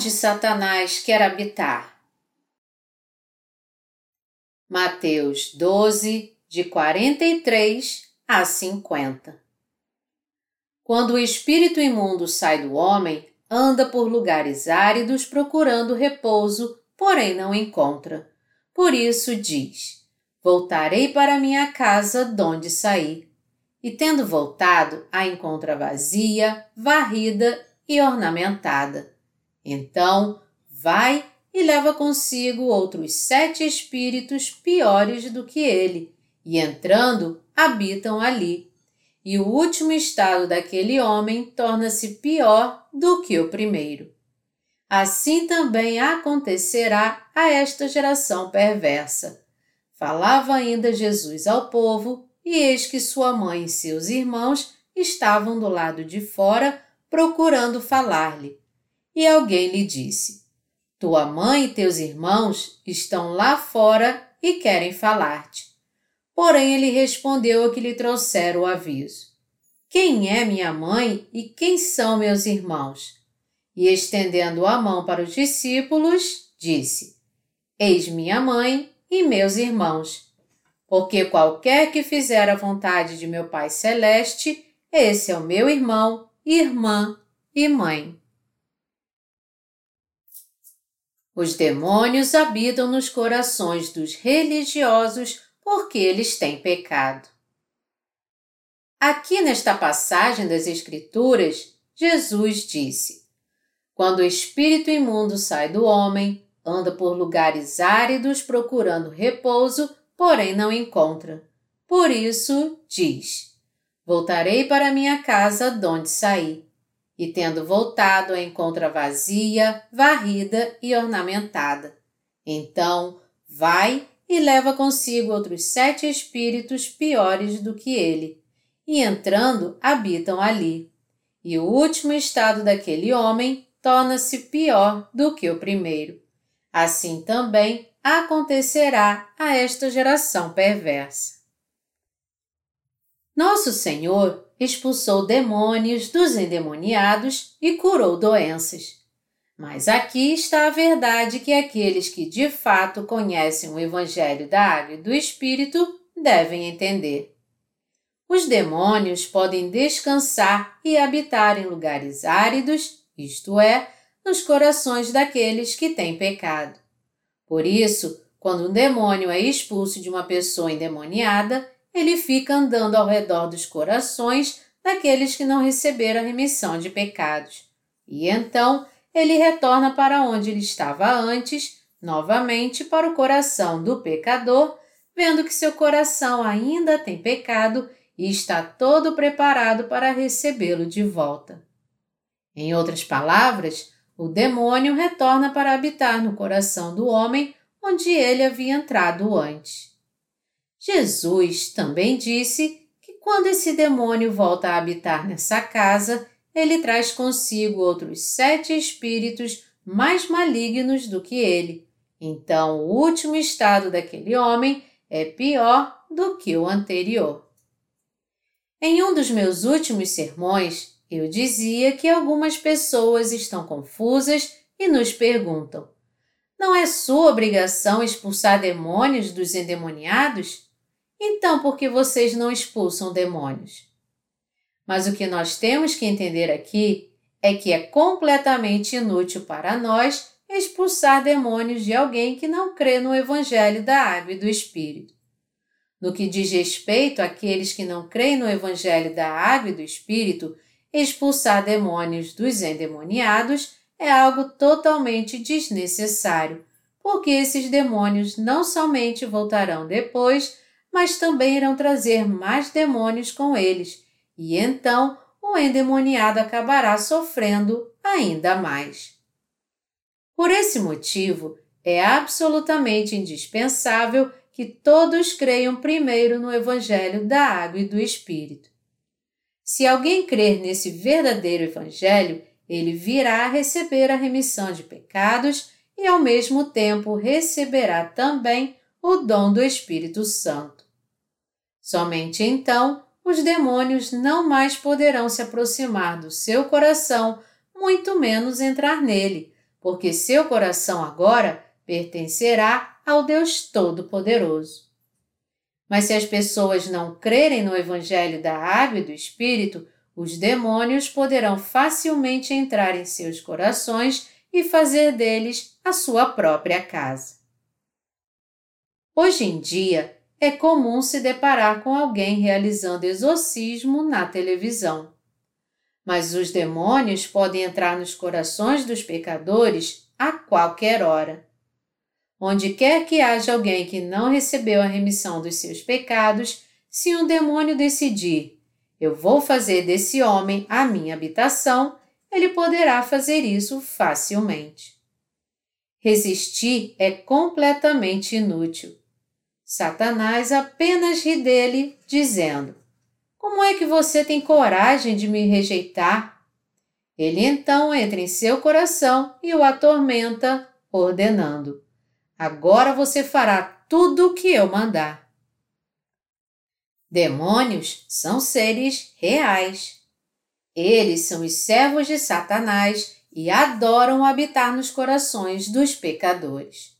onde Satanás quer habitar. Mateus 12, de 43 a 50 Quando o espírito imundo sai do homem, anda por lugares áridos procurando repouso, porém não encontra. Por isso diz: Voltarei para minha casa donde saí. E tendo voltado, a encontra vazia, varrida e ornamentada. Então vai e leva consigo outros sete espíritos piores do que ele, e entrando, habitam ali. E o último estado daquele homem torna-se pior do que o primeiro. Assim também acontecerá a esta geração perversa. Falava ainda Jesus ao povo, e eis que sua mãe e seus irmãos estavam do lado de fora, procurando falar-lhe. E alguém lhe disse: Tua mãe e teus irmãos estão lá fora e querem falar-te. Porém, ele respondeu a que lhe trouxeram o aviso: Quem é minha mãe e quem são meus irmãos? E estendendo a mão para os discípulos, disse: Eis minha mãe e meus irmãos. Porque qualquer que fizer a vontade de meu Pai Celeste, esse é o meu irmão, irmã e mãe. Os demônios habitam nos corações dos religiosos porque eles têm pecado. Aqui nesta passagem das Escrituras, Jesus disse: Quando o espírito imundo sai do homem, anda por lugares áridos procurando repouso, porém não encontra. Por isso diz: Voltarei para minha casa donde saí e tendo voltado a encontra vazia, varrida e ornamentada. Então vai e leva consigo outros sete espíritos piores do que ele, e entrando habitam ali. E o último estado daquele homem torna-se pior do que o primeiro. Assim também acontecerá a esta geração perversa. Nosso Senhor expulsou demônios dos endemoniados e curou doenças. Mas aqui está a verdade que aqueles que de fato conhecem o Evangelho da Água e do Espírito devem entender. Os demônios podem descansar e habitar em lugares áridos, isto é, nos corações daqueles que têm pecado. Por isso, quando um demônio é expulso de uma pessoa endemoniada, ele fica andando ao redor dos corações daqueles que não receberam a remissão de pecados. E então ele retorna para onde ele estava antes, novamente para o coração do pecador, vendo que seu coração ainda tem pecado e está todo preparado para recebê-lo de volta. Em outras palavras, o demônio retorna para habitar no coração do homem onde ele havia entrado antes. Jesus também disse que quando esse demônio volta a habitar nessa casa, ele traz consigo outros sete espíritos mais malignos do que ele. Então, o último estado daquele homem é pior do que o anterior. Em um dos meus últimos sermões, eu dizia que algumas pessoas estão confusas e nos perguntam: não é sua obrigação expulsar demônios dos endemoniados? Então, por que vocês não expulsam demônios? Mas o que nós temos que entender aqui é que é completamente inútil para nós expulsar demônios de alguém que não crê no Evangelho da Água e do Espírito. No que diz respeito àqueles que não creem no Evangelho da Água e do Espírito, expulsar demônios dos endemoniados é algo totalmente desnecessário, porque esses demônios não somente voltarão depois, mas também irão trazer mais demônios com eles, e então o endemoniado acabará sofrendo ainda mais. Por esse motivo, é absolutamente indispensável que todos creiam primeiro no Evangelho da Água e do Espírito. Se alguém crer nesse verdadeiro Evangelho, ele virá receber a remissão de pecados e, ao mesmo tempo, receberá também o dom do Espírito Santo. Somente então os demônios não mais poderão se aproximar do seu coração, muito menos entrar nele, porque seu coração agora pertencerá ao Deus Todo-Poderoso. Mas se as pessoas não crerem no Evangelho da Água e do Espírito, os demônios poderão facilmente entrar em seus corações e fazer deles a sua própria casa. Hoje em dia, é comum se deparar com alguém realizando exorcismo na televisão. Mas os demônios podem entrar nos corações dos pecadores a qualquer hora. Onde quer que haja alguém que não recebeu a remissão dos seus pecados, se um demônio decidir, eu vou fazer desse homem a minha habitação, ele poderá fazer isso facilmente. Resistir é completamente inútil. Satanás apenas ri dele, dizendo: Como é que você tem coragem de me rejeitar? Ele então entra em seu coração e o atormenta, ordenando: Agora você fará tudo o que eu mandar. Demônios são seres reais. Eles são os servos de Satanás e adoram habitar nos corações dos pecadores.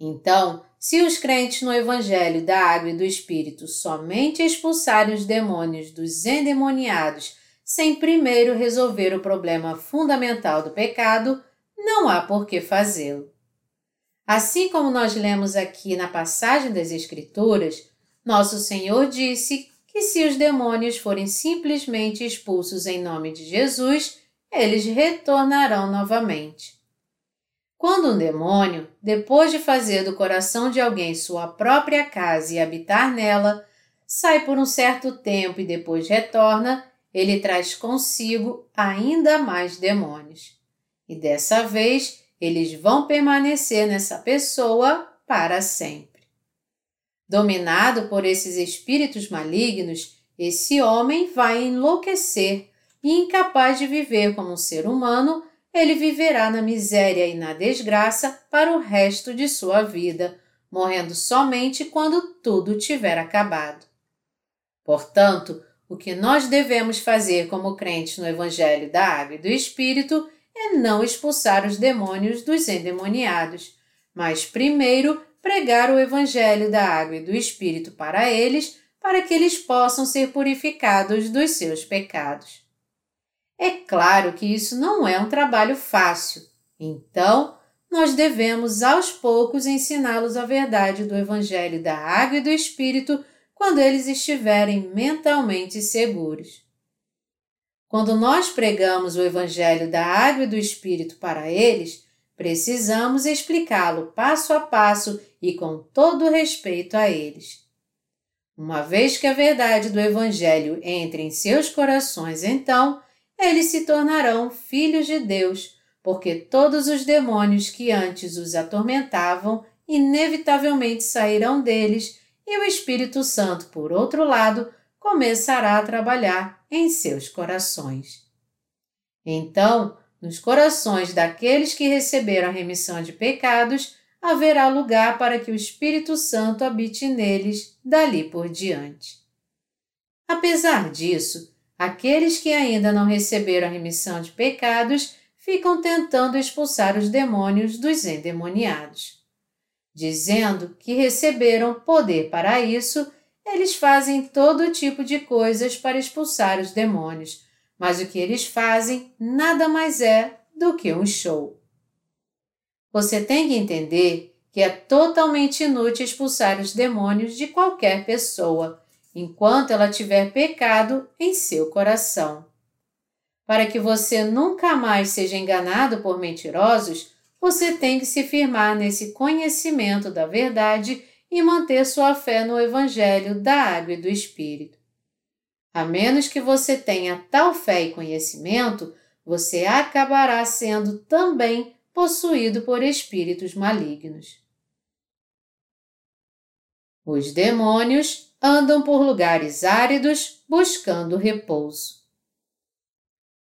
Então, se os crentes no Evangelho da Água e do Espírito somente expulsarem os demônios dos endemoniados sem primeiro resolver o problema fundamental do pecado, não há por que fazê-lo. Assim como nós lemos aqui na passagem das Escrituras, nosso Senhor disse que se os demônios forem simplesmente expulsos em nome de Jesus, eles retornarão novamente. Quando um demônio, depois de fazer do coração de alguém sua própria casa e habitar nela, sai por um certo tempo e depois retorna, ele traz consigo ainda mais demônios. E dessa vez eles vão permanecer nessa pessoa para sempre. Dominado por esses espíritos malignos, esse homem vai enlouquecer e, incapaz de viver como um ser humano, ele viverá na miséria e na desgraça para o resto de sua vida, morrendo somente quando tudo tiver acabado. Portanto, o que nós devemos fazer como crentes no Evangelho da Água e do Espírito é não expulsar os demônios dos endemoniados, mas primeiro pregar o Evangelho da água e do Espírito para eles, para que eles possam ser purificados dos seus pecados. É claro que isso não é um trabalho fácil, então nós devemos aos poucos ensiná-los a verdade do Evangelho da água e do Espírito quando eles estiverem mentalmente seguros. Quando nós pregamos o Evangelho da Água e do Espírito para eles, precisamos explicá-lo passo a passo e com todo respeito a eles. Uma vez que a verdade do Evangelho entre em seus corações, então, eles se tornarão filhos de Deus, porque todos os demônios que antes os atormentavam inevitavelmente sairão deles e o Espírito Santo, por outro lado, começará a trabalhar em seus corações. Então, nos corações daqueles que receberam a remissão de pecados, haverá lugar para que o Espírito Santo habite neles dali por diante. Apesar disso, aqueles que ainda não receberam a remissão de pecados ficam tentando expulsar os demônios dos endemoniados. Dizendo que receberam poder para isso, eles fazem todo tipo de coisas para expulsar os demônios, mas o que eles fazem nada mais é do que um show. Você tem que entender que é totalmente inútil expulsar os demônios de qualquer pessoa, enquanto ela tiver pecado em seu coração. Para que você nunca mais seja enganado por mentirosos, você tem que se firmar nesse conhecimento da verdade e manter sua fé no Evangelho da Água e do Espírito. A menos que você tenha tal fé e conhecimento, você acabará sendo também possuído por espíritos malignos. Os demônios andam por lugares áridos buscando repouso.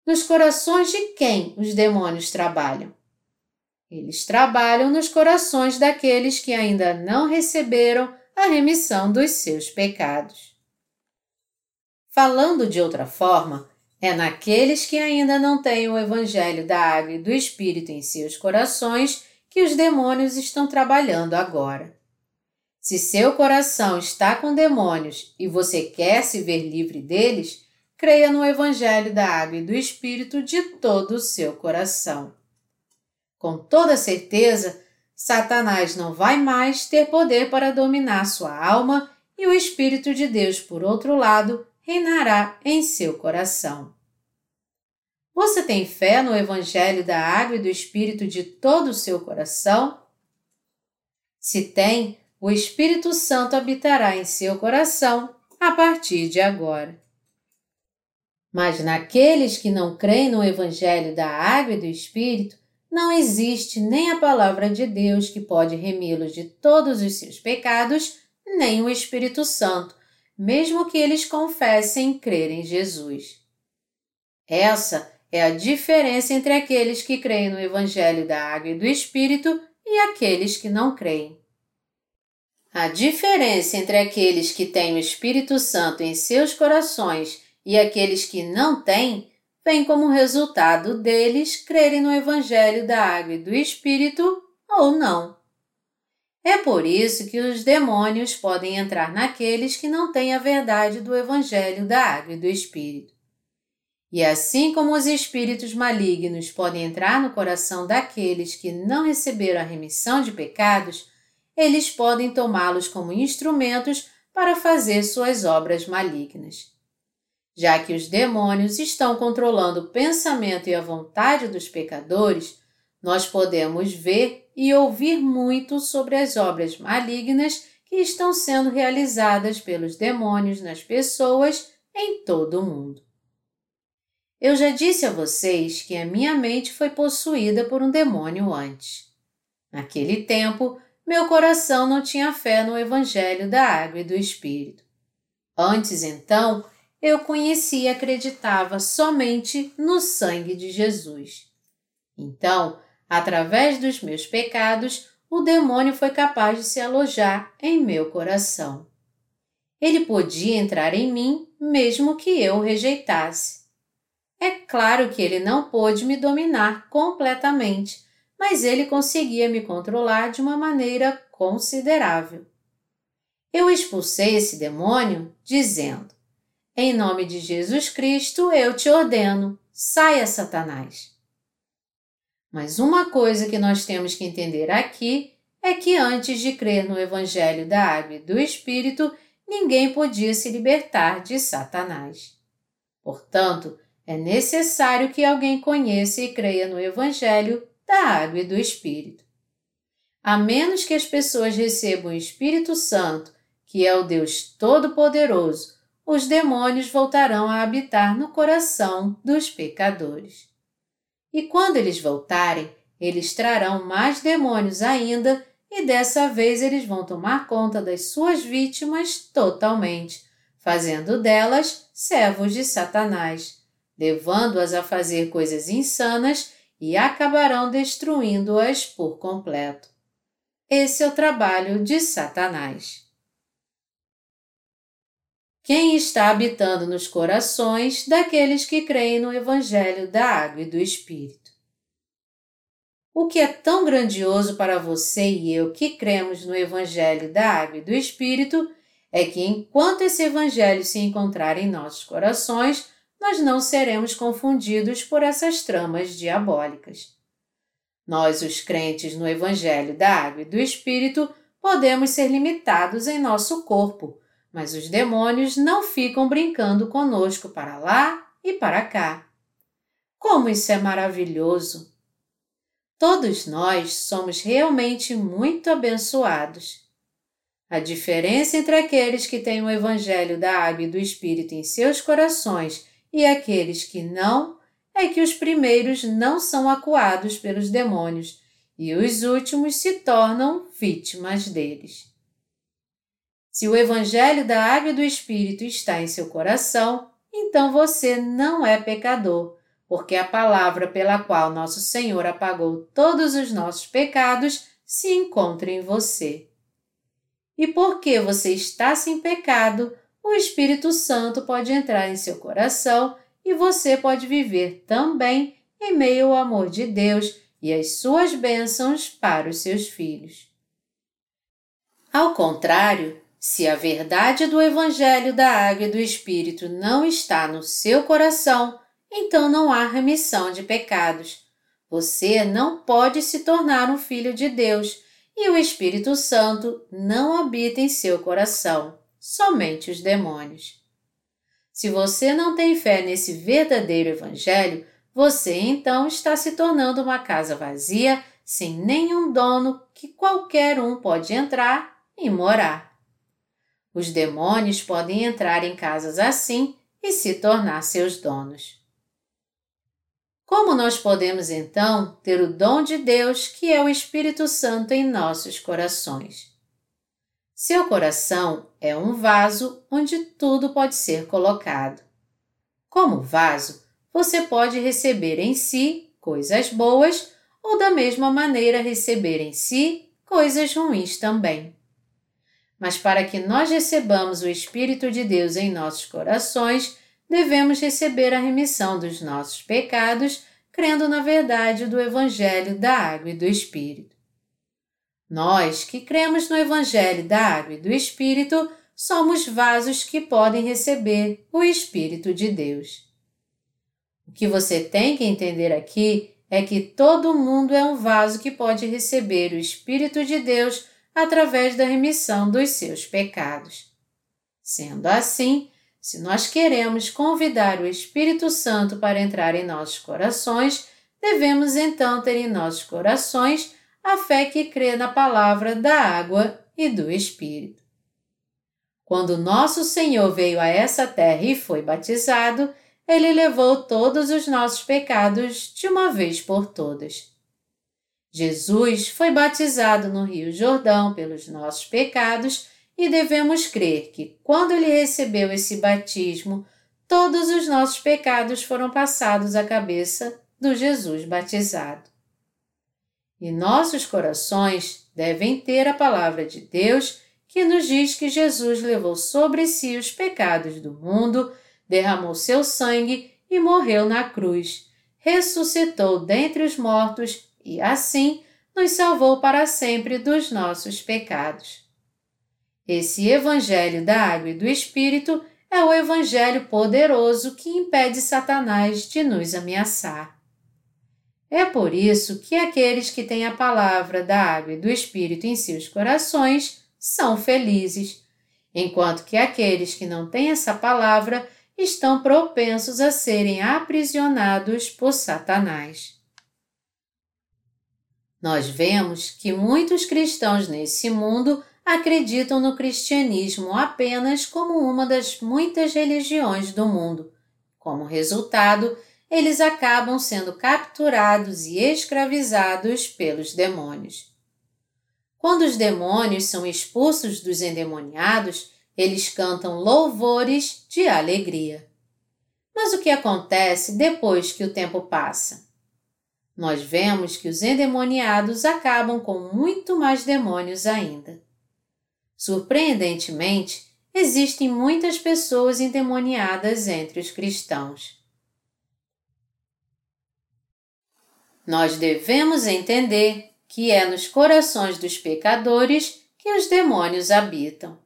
Nos corações de quem os demônios trabalham? Eles trabalham nos corações daqueles que ainda não receberam a remissão dos seus pecados. Falando de outra forma, É naqueles que ainda não têm o Evangelho da Água e do Espírito em seus corações que os demônios estão trabalhando agora. Se seu coração está com demônios e você quer se ver livre deles, creia no Evangelho da Água e do Espírito de todo o seu coração. Com toda certeza, Satanás não vai mais ter poder para dominar sua alma e o Espírito de Deus, por outro lado, reinará em seu coração. Você tem fé no Evangelho da Água e do Espírito de todo o seu coração? Se tem, o Espírito Santo habitará em seu coração a partir de agora. Mas naqueles que não creem no Evangelho da Água e do Espírito, não existe nem a palavra de Deus que pode remi-los de todos os seus pecados, nem o Espírito Santo, mesmo que eles confessem crer em Jesus. Essa é a diferença entre aqueles que creem no Evangelho da Água e do Espírito e aqueles que não creem. A diferença entre aqueles que têm o Espírito Santo em seus corações e aqueles que não têm vem como resultado deles crerem no Evangelho da Água e do Espírito ou não. É por isso que os demônios podem entrar naqueles que não têm a verdade do Evangelho da Água e do Espírito. E assim como os espíritos malignos podem entrar no coração daqueles que não receberam a remissão de pecados, eles podem tomá-los como instrumentos para fazer suas obras malignas. Já que os demônios estão controlando o pensamento e a vontade dos pecadores, nós podemos ver e ouvir muito sobre as obras malignas que estão sendo realizadas pelos demônios nas pessoas em todo o mundo. Eu já disse a vocês que a minha mente foi possuída por um demônio antes. Naquele tempo, meu coração não tinha fé no Evangelho da Água e do Espírito. Antes, então, eu conhecia e acreditava somente no sangue de Jesus. Então, através dos meus pecados, o demônio foi capaz de se alojar em meu coração. Ele podia entrar em mim mesmo que eu o rejeitasse. É claro que ele não pôde me dominar completamente, mas ele conseguia me controlar de uma maneira considerável. Eu expulsei esse demônio dizendo: em nome de Jesus Cristo, eu te ordeno, saia, Satanás. Mas uma coisa que nós temos que entender aqui é que antes de crer no Evangelho da Água e do Espírito, ninguém podia se libertar de Satanás. Portanto, é necessário que alguém conheça e creia no Evangelho da Água e do Espírito. A menos que as pessoas recebam o Espírito Santo, que é o Deus Todo-Poderoso, os demônios voltarão a habitar no coração dos pecadores. E quando eles voltarem, eles trarão mais demônios ainda, e dessa vez eles vão tomar conta das suas vítimas totalmente, fazendo delas servos de Satanás, levando-as a fazer coisas insanas e acabarão destruindo-as por completo. Esse é o trabalho de Satanás. Quem está habitando nos corações daqueles que creem no Evangelho da Água e do Espírito? O que é tão grandioso para você e eu que cremos no Evangelho da Água e do Espírito é que enquanto esse Evangelho se encontrar em nossos corações, nós não seremos confundidos por essas tramas diabólicas. Nós, os crentes no Evangelho da Água e do Espírito, podemos ser limitados em nosso corpo mas os demônios não ficam brincando conosco para lá e para cá. Como isso é maravilhoso! Todos nós somos realmente muito abençoados. A diferença entre aqueles que têm o Evangelho da Água e do Espírito em seus corações e aqueles que não é que os primeiros não são acuados pelos demônios e os últimos se tornam vítimas deles. Se o Evangelho da Água e do Espírito está em seu coração, então você não é pecador, porque a palavra pela qual nosso Senhor apagou todos os nossos pecados se encontra em você. E porque você está sem pecado, o Espírito Santo pode entrar em seu coração e você pode viver também em meio ao amor de Deus e as suas bênçãos para os seus filhos. Ao contrário, se a verdade do Evangelho da Água e do Espírito não está no seu coração, então não há remissão de pecados. Você não pode se tornar um filho de Deus e o Espírito Santo não habita em seu coração, somente os demônios. Se você não tem fé nesse verdadeiro Evangelho, você então está se tornando uma casa vazia, sem nenhum dono que qualquer um pode entrar e morar. Os demônios podem entrar em casas assim e se tornar seus donos. Como nós podemos então ter o dom de Deus, que é o Espírito Santo, em nossos corações? Seu coração é um vaso onde tudo pode ser colocado. Como vaso, você pode receber em si coisas boas ou, da mesma maneira, receber em si coisas ruins também. Mas para que nós recebamos o Espírito de Deus em nossos corações, devemos receber a remissão dos nossos pecados, crendo na verdade do Evangelho da Água e do Espírito. Nós que cremos no Evangelho da Água e do Espírito somos vasos que podem receber o Espírito de Deus. O que você tem que entender aqui é que todo mundo é um vaso que pode receber o Espírito de Deus através da remissão dos seus pecados. Sendo assim, se nós queremos convidar o Espírito Santo para entrar em nossos corações, devemos então ter em nossos corações a fé que crê na palavra da água e do Espírito. Quando nosso Senhor veio a essa terra e foi batizado, ele levou todos os nossos pecados de uma vez por todas. Jesus foi batizado no Rio Jordão pelos nossos pecados e devemos crer que, quando ele recebeu esse batismo, todos os nossos pecados foram passados à cabeça do Jesus batizado. E nossos corações devem ter a palavra de Deus que nos diz que Jesus levou sobre si os pecados do mundo, derramou seu sangue e morreu na cruz, ressuscitou dentre os mortos e assim nos salvou para sempre dos nossos pecados. Esse Evangelho da Água e do Espírito é o Evangelho poderoso que impede Satanás de nos ameaçar. É por isso que aqueles que têm a palavra da água e do Espírito em seus corações são felizes, enquanto que aqueles que não têm essa palavra estão propensos a serem aprisionados por Satanás. Nós vemos que muitos cristãos nesse mundo acreditam no cristianismo apenas como uma das muitas religiões do mundo. Como resultado, eles acabam sendo capturados e escravizados pelos demônios. Quando os demônios são expulsos dos endemoniados, eles cantam louvores de alegria. Mas o que acontece depois que o tempo passa? nós vemos que os endemoniados acabam com muito mais demônios ainda. Surpreendentemente, existem muitas pessoas endemoniadas entre os cristãos. Nós devemos entender que é nos corações dos pecadores que os demônios habitam.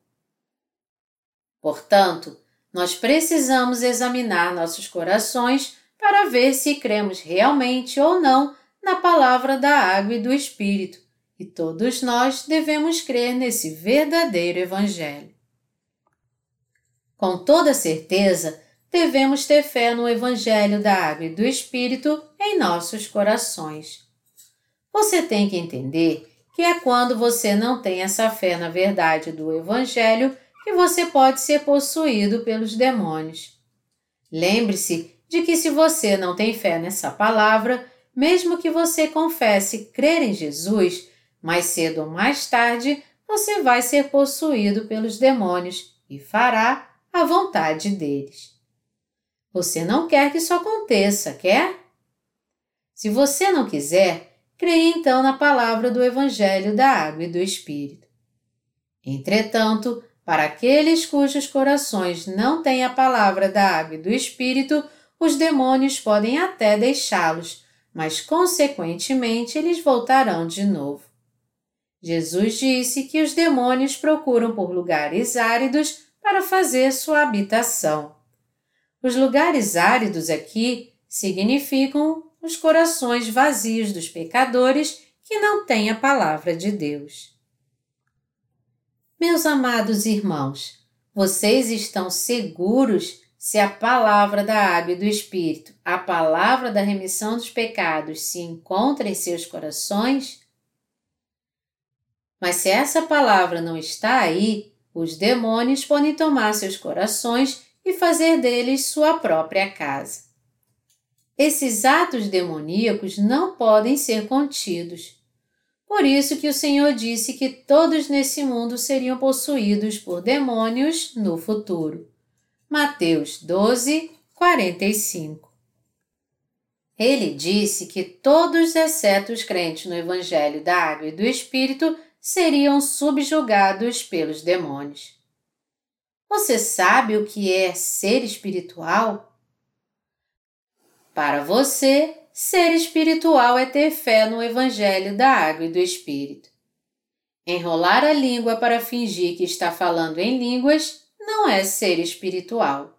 Portanto, nós precisamos examinar nossos corações para ver se cremos realmente ou não na palavra da água e do Espírito, e todos nós devemos crer nesse verdadeiro Evangelho. Com toda certeza, devemos ter fé no Evangelho da água e do Espírito em nossos corações. Você tem que entender que é quando você não tem essa fé na verdade do Evangelho que você pode ser possuído pelos demônios. Lembre-se de que se você não tem fé nessa palavra, mesmo que você confesse crer em Jesus, mais cedo ou mais tarde você vai ser possuído pelos demônios e fará a vontade deles. Você não quer que isso aconteça, quer? Se você não quiser, creia então na palavra do Evangelho da Água e do Espírito. Entretanto, para aqueles cujos corações não têm a palavra da água e do Espírito, os demônios podem até deixá-los, mas consequentemente eles voltarão de novo. Jesus disse que os demônios procuram por lugares áridos para fazer sua habitação. Os lugares áridos aqui significam os corações vazios dos pecadores que não têm a palavra de Deus. Meus amados irmãos, vocês estão seguros se a palavra da água e do Espírito, a palavra da remissão dos pecados, se encontra em seus corações? Mas se essa palavra não está aí, os demônios podem tomar seus corações e fazer deles sua própria casa. Esses atos demoníacos não podem ser contidos. Por isso que o Senhor disse que todos nesse mundo seriam possuídos por demônios no futuro. Mateus 12, 45. Ele disse que todos, exceto os crentes no Evangelho da Água e do Espírito, seriam subjugados pelos demônios. Você sabe o que é ser espiritual? Para você, ser espiritual é ter fé no Evangelho da Água e do Espírito. Enrolar a língua para fingir que está falando em línguas não é ser espiritual.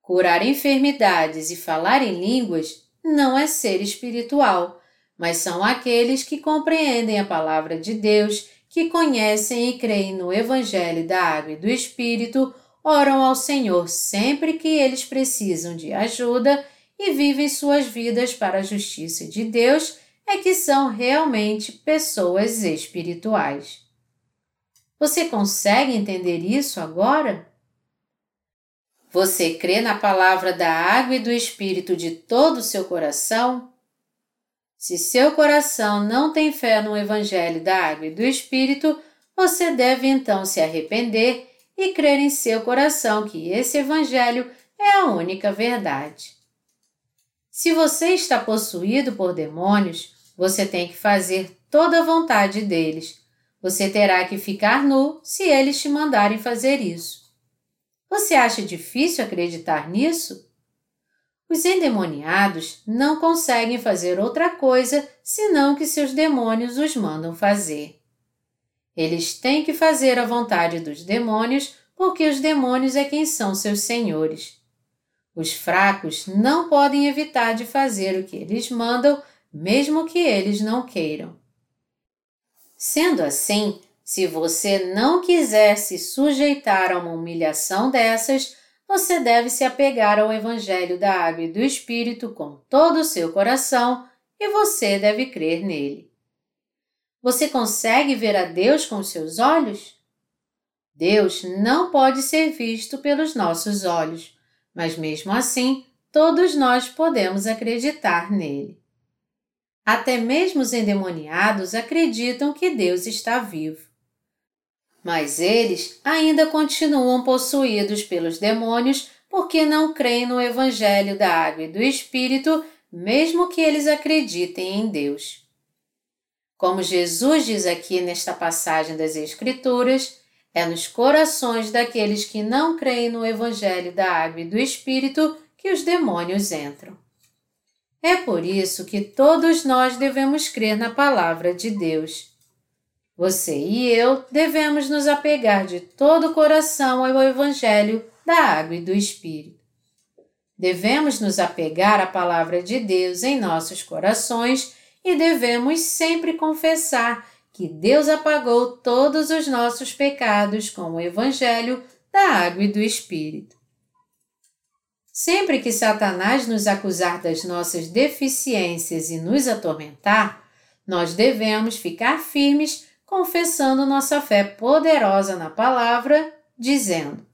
Curar enfermidades e falar em línguas não é ser espiritual, mas são aqueles que compreendem a palavra de Deus, que conhecem e creem no Evangelho da Água e do Espírito, oram ao Senhor sempre que eles precisam de ajuda e vivem suas vidas para a justiça de Deus, é que são realmente pessoas espirituais. Você consegue entender isso agora? Você crê na palavra da água e do Espírito de todo o seu coração? Se seu coração não tem fé no Evangelho da água e do Espírito, você deve então se arrepender e crer em seu coração que esse Evangelho é a única verdade. Se você está possuído por demônios, você tem que fazer toda a vontade deles você terá que ficar nu se eles te mandarem fazer isso. Você acha difícil acreditar nisso? Os endemoniados não conseguem fazer outra coisa senão que seus demônios os mandam fazer. Eles têm que fazer a vontade dos demônios porque os demônios é quem são seus senhores. Os fracos não podem evitar de fazer o que eles mandam, mesmo que eles não queiram. Sendo assim, se você não quiser se sujeitar a uma humilhação dessas, você deve se apegar ao Evangelho da Água e do Espírito com todo o seu coração e você deve crer nele. Você consegue ver a Deus com seus olhos? Deus não pode ser visto pelos nossos olhos, mas mesmo assim, todos nós podemos acreditar nele. Até mesmo os endemoniados acreditam que Deus está vivo. Mas eles ainda continuam possuídos pelos demônios porque não creem no Evangelho da Água e do Espírito, mesmo que eles acreditem em Deus. Como Jesus diz aqui nesta passagem das Escrituras, é nos corações daqueles que não creem no Evangelho da Água e do Espírito que os demônios entram. É por isso que todos nós devemos crer na palavra de Deus. Você e eu devemos nos apegar de todo o coração ao Evangelho da Água e do Espírito. Devemos nos apegar à palavra de Deus em nossos corações e devemos sempre confessar que Deus apagou todos os nossos pecados com o Evangelho da Água e do Espírito. Sempre que Satanás nos acusar das nossas deficiências e nos atormentar, nós devemos ficar firmes confessando nossa fé poderosa na palavra, dizendo: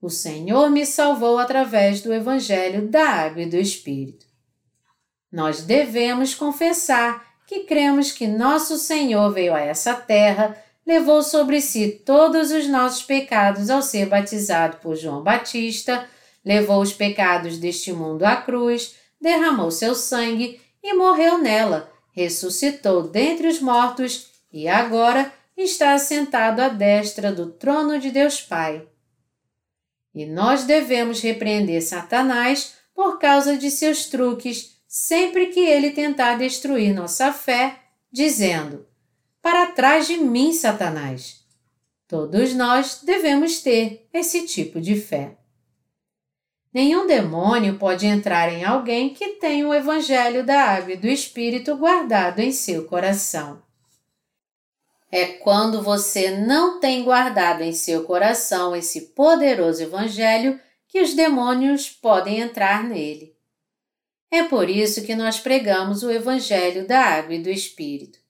O Senhor me salvou através do Evangelho da Água e do Espírito. Nós devemos confessar que cremos que nosso Senhor veio a essa terra, levou sobre si todos os nossos pecados ao ser batizado por João Batista levou os pecados deste mundo à cruz, derramou seu sangue e morreu nela, ressuscitou dentre os mortos e agora está assentado à destra do trono de Deus Pai. E nós devemos repreender Satanás por causa de seus truques sempre que ele tentar destruir nossa fé, dizendo: Para trás de mim, Satanás. Todos nós devemos ter esse tipo de fé. Nenhum demônio pode entrar em alguém que tem o Evangelho da Água e do Espírito guardado em seu coração. É quando você não tem guardado em seu coração esse poderoso Evangelho que os demônios podem entrar nele. É por isso que nós pregamos o Evangelho da Água e do Espírito.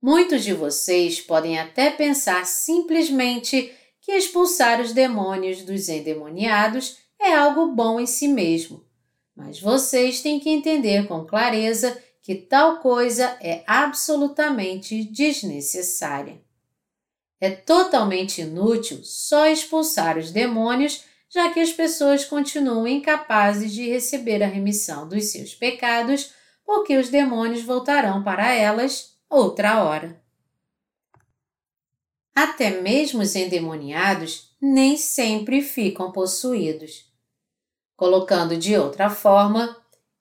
Muitos de vocês podem até pensar simplesmente que expulsar os demônios dos endemoniados é algo bom em si mesmo, mas vocês têm que entender com clareza que tal coisa é absolutamente desnecessária. É totalmente inútil só expulsar os demônios, já que as pessoas continuam incapazes de receber a remissão dos seus pecados, porque os demônios voltarão para elas outra hora. Até mesmo os endemoniados nem sempre ficam possuídos. Colocando de outra forma,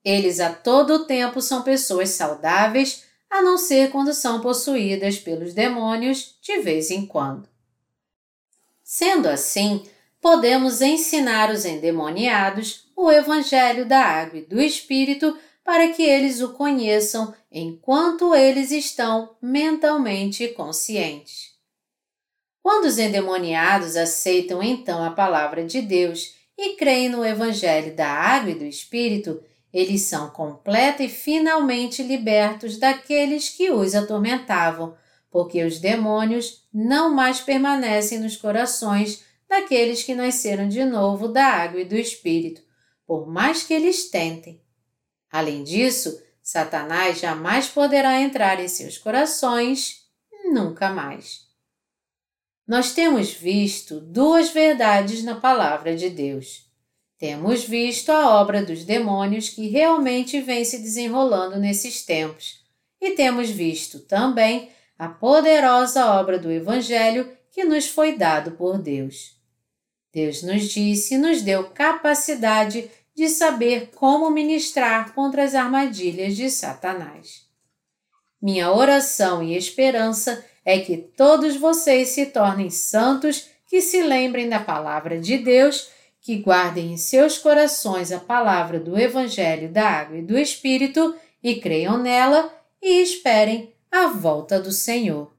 eles a todo tempo são pessoas saudáveis, a não ser quando são possuídas pelos demônios de vez em quando. Sendo assim, podemos ensinar os endemoniados o Evangelho da Água e do Espírito para que eles o conheçam enquanto eles estão mentalmente conscientes. Quando os endemoniados aceitam então a palavra de Deus e creem no Evangelho da Água e do Espírito, eles são completa e finalmente libertos daqueles que os atormentavam, porque os demônios não mais permanecem nos corações daqueles que nasceram de novo da água e do Espírito, por mais que eles tentem. Além disso, Satanás jamais poderá entrar em seus corações, nunca mais. Nós temos visto duas verdades na Palavra de Deus. Temos visto a obra dos demônios que realmente vem se desenrolando nesses tempos, e temos visto também a poderosa obra do Evangelho que nos foi dado por Deus. Deus nos disse e nos deu capacidade de saber como ministrar contra as armadilhas de Satanás. Minha oração e esperança é que todos vocês se tornem santos, que se lembrem da palavra de Deus que guardem em seus corações a palavra do Evangelho da Água e do Espírito e creiam nela e esperem a volta do Senhor.